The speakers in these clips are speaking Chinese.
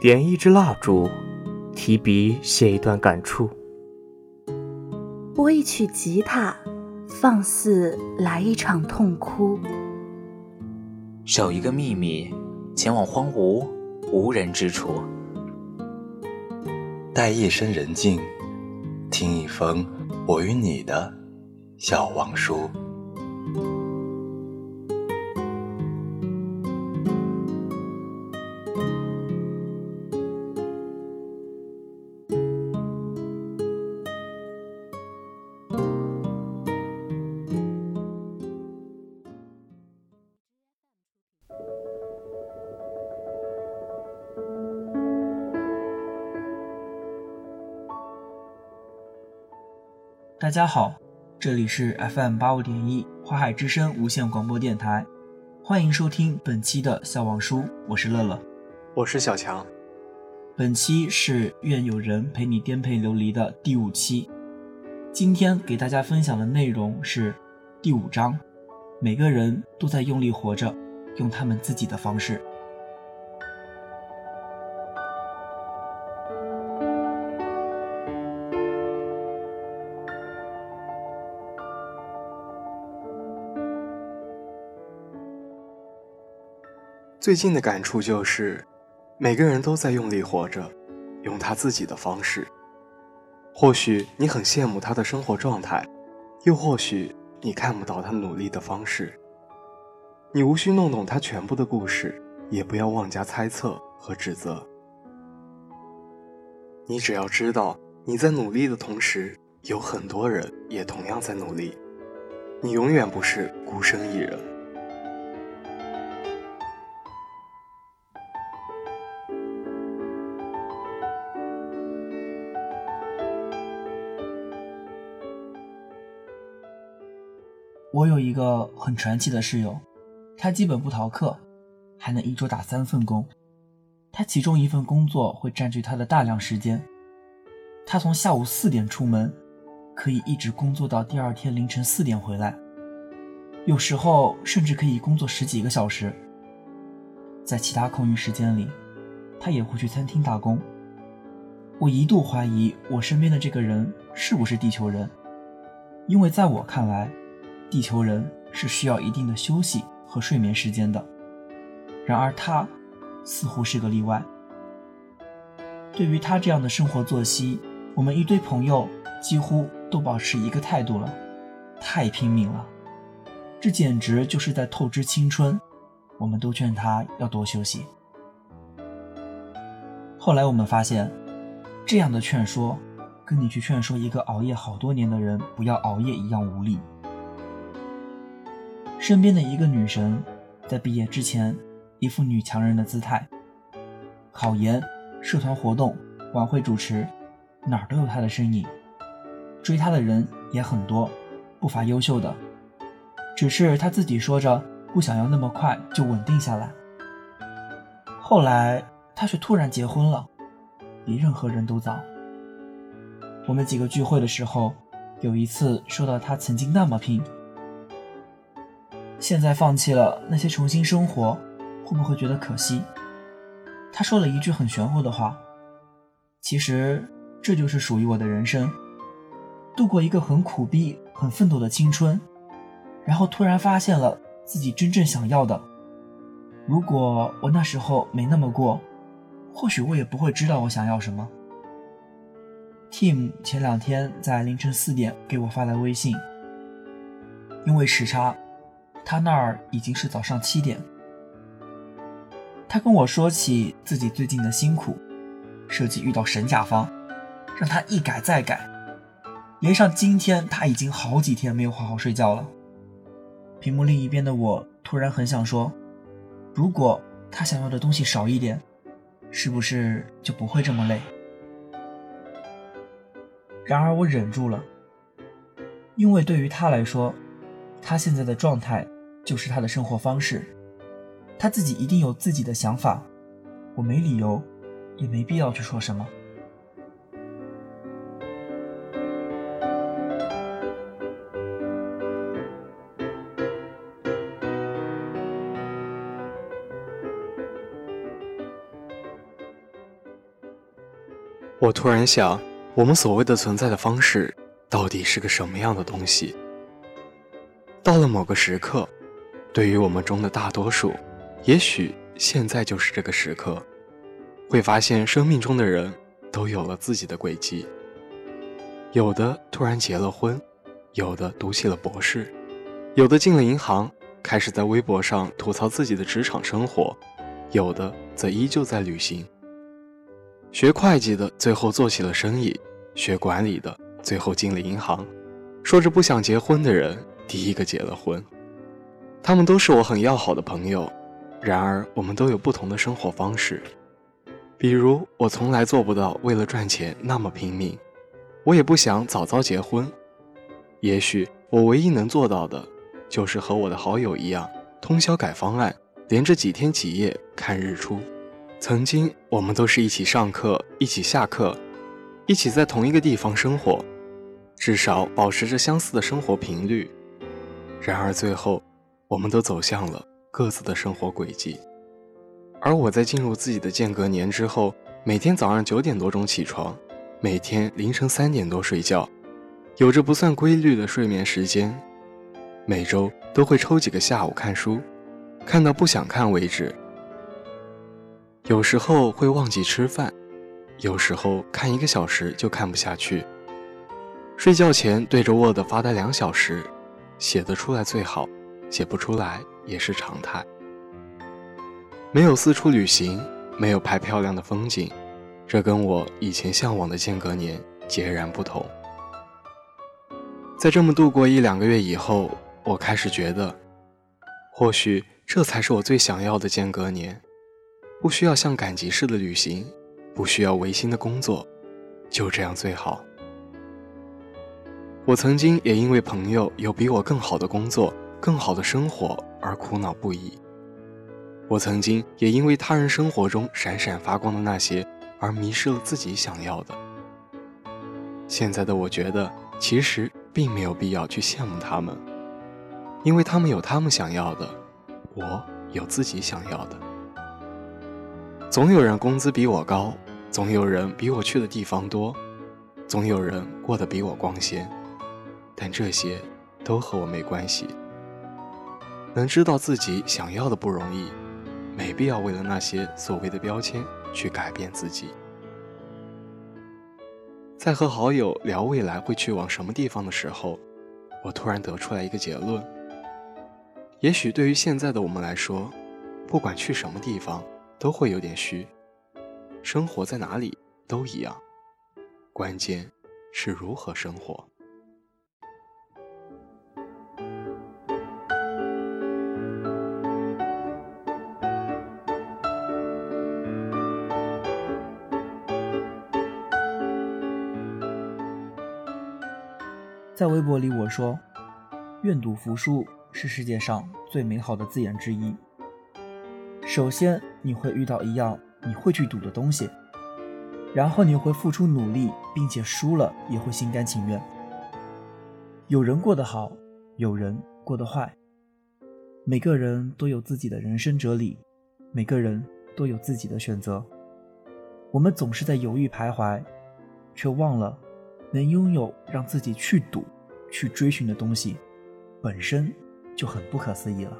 点一支蜡烛，提笔写一段感触；拨一曲吉他，放肆来一场痛哭；守一个秘密，前往荒芜无人之处；待夜深人静，听一封我与你的小王书。大家好，这里是 FM 八五点一花海之声无线广播电台，欢迎收听本期的笑忘书，我是乐乐，我是小强。本期是愿有人陪你颠沛流离的第五期，今天给大家分享的内容是第五章，每个人都在用力活着，用他们自己的方式。最近的感触就是，每个人都在用力活着，用他自己的方式。或许你很羡慕他的生活状态，又或许你看不到他努力的方式。你无需弄懂他全部的故事，也不要妄加猜测和指责。你只要知道，你在努力的同时，有很多人也同样在努力。你永远不是孤身一人。我有一个很传奇的室友，他基本不逃课，还能一周打三份工。他其中一份工作会占据他的大量时间。他从下午四点出门，可以一直工作到第二天凌晨四点回来，有时候甚至可以工作十几个小时。在其他空余时间里，他也会去餐厅打工。我一度怀疑我身边的这个人是不是地球人，因为在我看来。地球人是需要一定的休息和睡眠时间的，然而他似乎是个例外。对于他这样的生活作息，我们一堆朋友几乎都保持一个态度了：太拼命了，这简直就是在透支青春。我们都劝他要多休息。后来我们发现，这样的劝说跟你去劝说一个熬夜好多年的人不要熬夜一样无力。身边的一个女神，在毕业之前，一副女强人的姿态。考研、社团活动、晚会主持，哪儿都有她的身影。追她的人也很多，不乏优秀的。只是她自己说着不想要那么快就稳定下来。后来她却突然结婚了，比任何人都早。我们几个聚会的时候，有一次说到她曾经那么拼。现在放弃了那些重新生活，会不会觉得可惜？他说了一句很玄乎的话。其实这就是属于我的人生，度过一个很苦逼、很奋斗的青春，然后突然发现了自己真正想要的。如果我那时候没那么过，或许我也不会知道我想要什么。Tim 前两天在凌晨四点给我发来微信，因为时差。他那儿已经是早上七点。他跟我说起自己最近的辛苦，设计遇到神甲方，让他一改再改，连上今天他已经好几天没有好好睡觉了。屏幕另一边的我突然很想说，如果他想要的东西少一点，是不是就不会这么累？然而我忍住了，因为对于他来说。他现在的状态就是他的生活方式，他自己一定有自己的想法，我没理由，也没必要去说什么。我突然想，我们所谓的存在的方式，到底是个什么样的东西？到了某个时刻，对于我们中的大多数，也许现在就是这个时刻，会发现生命中的人都有了自己的轨迹。有的突然结了婚，有的读起了博士，有的进了银行，开始在微博上吐槽自己的职场生活，有的则依旧在旅行。学会计的最后做起了生意，学管理的最后进了银行，说着不想结婚的人第一个结了婚。他们都是我很要好的朋友，然而我们都有不同的生活方式。比如，我从来做不到为了赚钱那么拼命，我也不想早早结婚。也许我唯一能做到的，就是和我的好友一样，通宵改方案，连着几天几夜看日出。曾经，我们都是一起上课，一起下课，一起在同一个地方生活，至少保持着相似的生活频率。然而，最后，我们都走向了各自的生活轨迹。而我在进入自己的间隔年之后，每天早上九点多钟起床，每天凌晨三点多睡觉，有着不算规律的睡眠时间，每周都会抽几个下午看书，看到不想看为止。有时候会忘记吃饭，有时候看一个小时就看不下去。睡觉前对着 Word 发呆两小时，写得出来最好，写不出来也是常态。没有四处旅行，没有拍漂亮的风景，这跟我以前向往的间隔年截然不同。在这么度过一两个月以后，我开始觉得，或许这才是我最想要的间隔年。不需要像赶集似的旅行，不需要违心的工作，就这样最好。我曾经也因为朋友有比我更好的工作、更好的生活而苦恼不已。我曾经也因为他人生活中闪闪发光的那些而迷失了自己想要的。现在的我觉得，其实并没有必要去羡慕他们，因为他们有他们想要的，我有自己想要的。总有人工资比我高，总有人比我去的地方多，总有人过得比我光鲜，但这些都和我没关系。能知道自己想要的不容易，没必要为了那些所谓的标签去改变自己。在和好友聊未来会去往什么地方的时候，我突然得出来一个结论：也许对于现在的我们来说，不管去什么地方。都会有点虚，生活在哪里都一样，关键是如何生活。在微博里我说：“愿赌服输是世界上最美好的字眼之一。”首先，你会遇到一样你会去赌的东西，然后你会付出努力，并且输了也会心甘情愿。有人过得好，有人过得坏，每个人都有自己的人生哲理，每个人都有自己的选择。我们总是在犹豫徘徊，却忘了能拥有让自己去赌、去追寻的东西，本身就很不可思议了。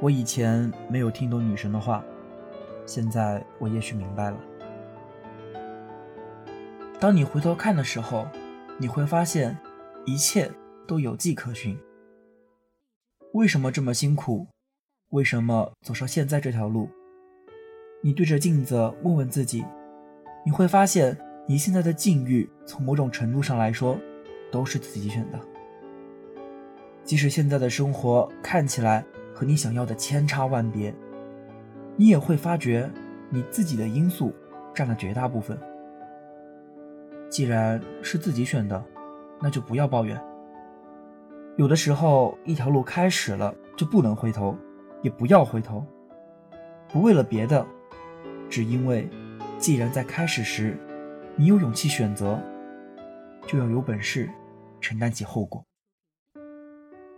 我以前没有听懂女神的话，现在我也许明白了。当你回头看的时候，你会发现一切都有迹可循。为什么这么辛苦？为什么走上现在这条路？你对着镜子问问自己，你会发现你现在的境遇，从某种程度上来说，都是自己选的。即使现在的生活看起来……和你想要的千差万别，你也会发觉你自己的因素占了绝大部分。既然是自己选的，那就不要抱怨。有的时候，一条路开始了就不能回头，也不要回头。不为了别的，只因为，既然在开始时，你有勇气选择，就要有本事承担起后果。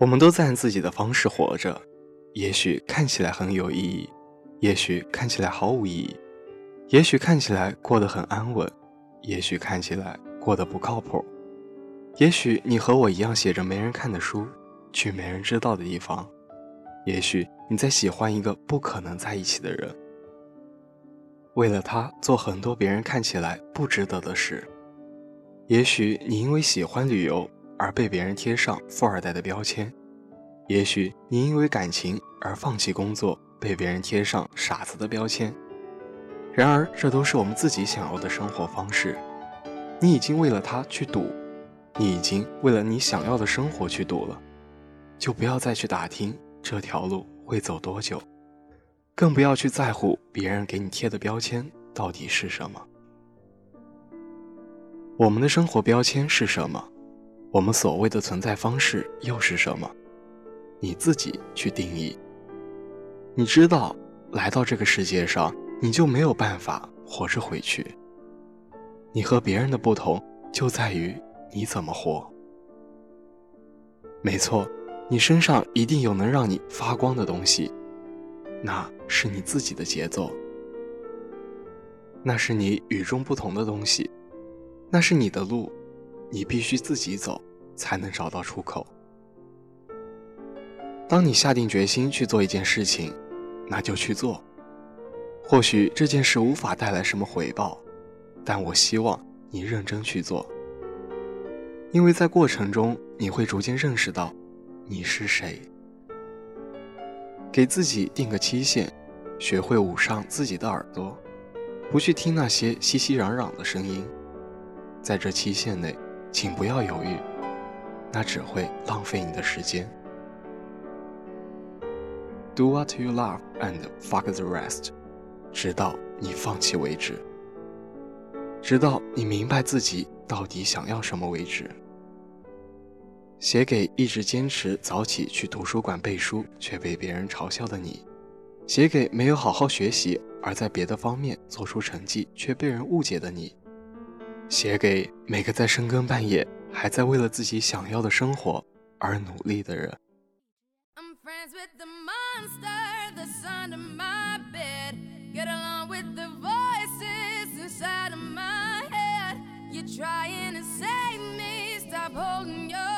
我们都在按自己的方式活着。也许看起来很有意义，也许看起来毫无意义，也许看起来过得很安稳，也许看起来过得不靠谱，也许你和我一样写着没人看的书，去没人知道的地方，也许你在喜欢一个不可能在一起的人，为了他做很多别人看起来不值得的事，也许你因为喜欢旅游而被别人贴上富二代的标签，也许你因为感情而放弃工作，被别人贴上傻子的标签。然而，这都是我们自己想要的生活方式。你已经为了他去赌，你已经为了你想要的生活去赌了，就不要再去打听这条路会走多久，更不要去在乎别人给你贴的标签到底是什么。我们的生活标签是什么？我们所谓的存在方式又是什么？你自己去定义。你知道，来到这个世界上。你就没有办法活着回去。你和别人的不同就在于你怎么活。没错，你身上一定有能让你发光的东西，那是你自己的节奏，那是你与众不同的东西，那是你的路，你必须自己走才能找到出口。当你下定决心去做一件事情，那就去做。或许这件事无法带来什么回报，但我希望你认真去做，因为在过程中你会逐渐认识到你是谁。给自己定个期限，学会捂上自己的耳朵，不去听那些熙熙攘攘的声音。在这期限内，请不要犹豫，那只会浪费你的时间。Do what you love and fuck the rest. 直到你放弃为止，直到你明白自己到底想要什么为止。写给一直坚持早起去图书馆背书却被别人嘲笑的你，写给没有好好学习而在别的方面做出成绩却被人误解的你，写给每个在深更半夜还在为了自己想要的生活而努力的人。Trying to save me. Stop holding your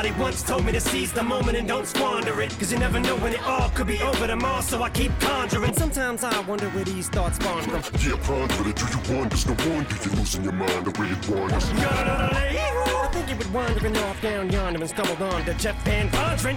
somebody once told me to seize the moment and don't squander it. Cause you never know when it all could be over tomorrow, so I keep conjuring. Sometimes I wonder where these thoughts spawn from. Yeah, ponder it. Do you wonder? No wonder you're losing your mind the way it wanders. I think you were wandering off down yonder and stumbled on to Jeff Van Vondren.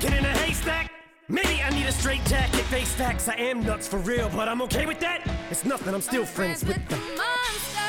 skin in a haystack. Maybe I need a straight jacket, face facts. I am nuts for real, but I'm okay with that. It's nothing, I'm still friends with the them. monster